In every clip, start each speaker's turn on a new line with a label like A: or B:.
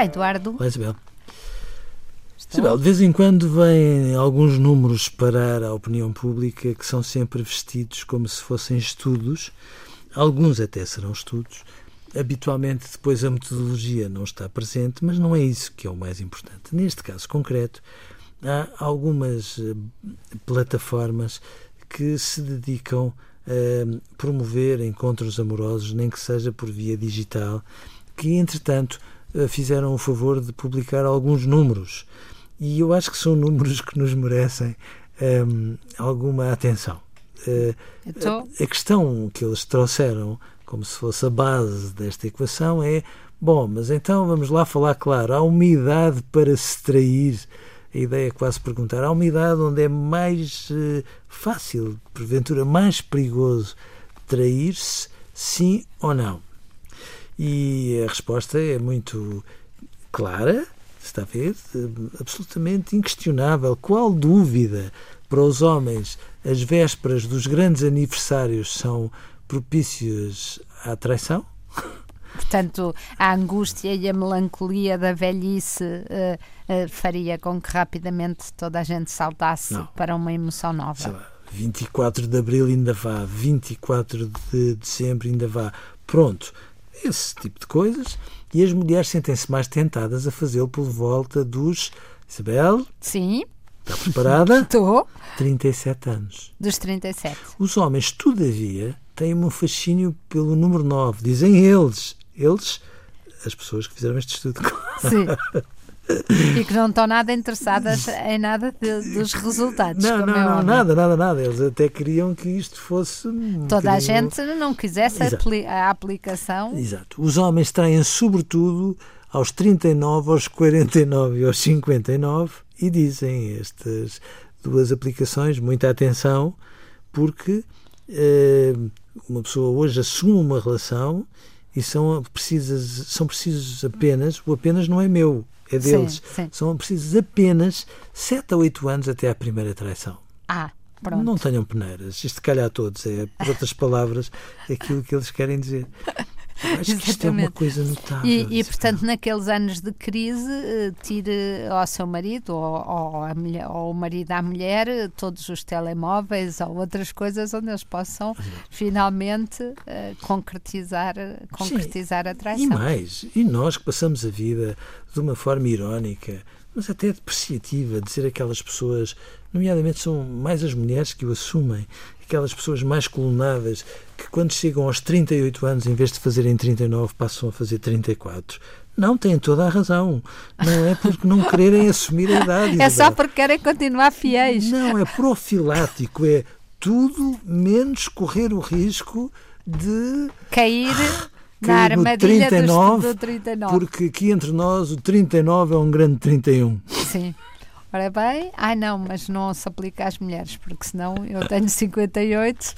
A: Olá, Eduardo.
B: Olá, Isabel. Isabel, de vez em quando vêm alguns números parar à opinião pública que são sempre vestidos como se fossem estudos. Alguns até serão estudos. Habitualmente, depois a metodologia não está presente, mas não é isso que é o mais importante. Neste caso concreto, há algumas eh, plataformas que se dedicam a promover encontros amorosos, nem que seja por via digital, que entretanto fizeram o favor de publicar alguns números. E eu acho que são números que nos merecem um, alguma atenção. Uh,
A: então...
B: a, a questão que eles trouxeram, como se fosse a base desta equação, é: bom, mas então vamos lá falar claro, há uma idade para se trair. A ideia é quase perguntar: há uma idade onde é mais uh, fácil, porventura mais perigoso, trair-se, sim ou não? E a resposta é muito clara, está a ver? Absolutamente inquestionável. Qual dúvida para os homens as vésperas dos grandes aniversários são propícias à traição?
A: Portanto, a angústia e a melancolia da velhice uh, uh, faria com que rapidamente toda a gente saltasse Não. para uma emoção nova.
B: Sei lá, 24 de abril ainda vá, 24 de dezembro ainda vá. Pronto, esse tipo de coisas, e as mulheres sentem-se mais tentadas a fazê-lo por volta dos. Isabel?
A: Sim.
B: Está preparada?
A: Estou.
B: 37 anos.
A: Dos 37.
B: Os homens, todavia, têm um fascínio pelo número 9. Dizem eles. Eles, as pessoas que fizeram este estudo.
A: Sim. E que não estão nada interessadas em nada de, dos resultados.
B: Não, não,
A: é
B: não, nada, nada, nada. Eles até queriam que isto fosse. Um
A: Toda a gente não quisesse a aplicação.
B: Exato. Os homens traem, sobretudo, aos 39, aos 49 e aos 59 e dizem estas duas aplicações, muita atenção, porque eh, uma pessoa hoje assume uma relação e são precisas, são precisos apenas, o apenas não é meu, é deles.
A: Sim, sim.
B: São precisos apenas 7 a 8 anos até à primeira traição.
A: Ah, pronto.
B: Não tenham peneiras. Isto calhar a todos. É, por outras palavras, aquilo que eles querem dizer. Acho que isto é uma coisa notável.
A: E, e portanto, naqueles anos de crise, eh, tire ao seu marido ou, ou, a mulher, ou o marido à mulher todos os telemóveis ou outras coisas onde eles possam finalmente uh, concretizar, concretizar
B: Sim,
A: a traição.
B: E mais, e nós que passamos a vida de uma forma irónica, mas até depreciativa, dizer aquelas pessoas, nomeadamente são mais as mulheres que o assumem, aquelas pessoas mais colunadas que quando chegam aos 38 anos, em vez de fazerem 39, passam a fazer 34. Não, têm toda a razão. Não é porque não quererem assumir a idade.
A: É só porque querem continuar fiéis.
B: Não, é profilático. É tudo menos correr o risco de
A: cair na armadilha 39, do 39.
B: Porque aqui entre nós o 39 é um grande 31.
A: Sim. Ora bem, ai não, mas não se aplica às mulheres, porque senão eu tenho 58.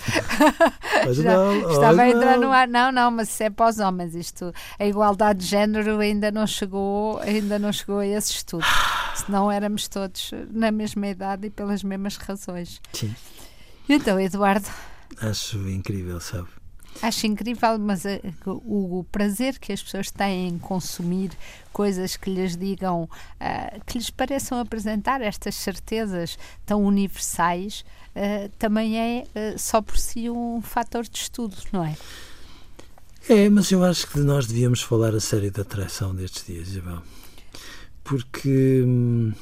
B: Já não,
A: estava a entrar no ar. Não, não, mas isso é para os homens. Isto, a igualdade de género ainda não chegou, ainda não chegou a esse estudo. Senão éramos todos na mesma idade e pelas mesmas razões.
B: Sim.
A: Então, Eduardo.
B: Acho incrível, sabe?
A: Acho incrível, mas uh, o, o, prazer que as pessoas têm em consumir coisas que lhes digam, uh, que lhes pareçam apresentar estas certezas tão universais, uh, também é só por si um fator de estudo, não é?
B: É, mas eu acho que nós devíamos falar a sério da atração destes dias, Isabel. Porque. Hum,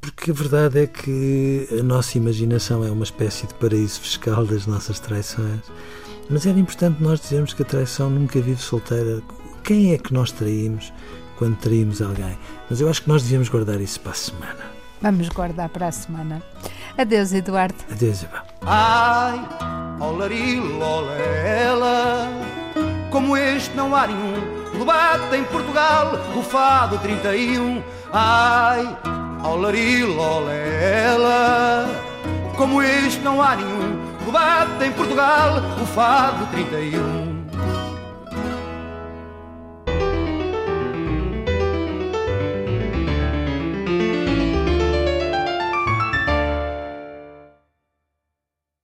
B: porque a verdade é que a nossa imaginação é uma espécie de paraíso fiscal das nossas traições mas era importante nós dizermos que a traição nunca vive solteira. Quem é que nós traímos quando traímos alguém? Mas eu acho que nós devíamos guardar isso para a semana.
A: Vamos guardar para a semana. Adeus, Eduardo.
B: Adeus, Isabel.
C: Ai, olarilolela, como este não há nenhum. Debate em Portugal, o fado 31. Ai, olarilolela, como este não há nenhum debate em Portugal, o Fado 31.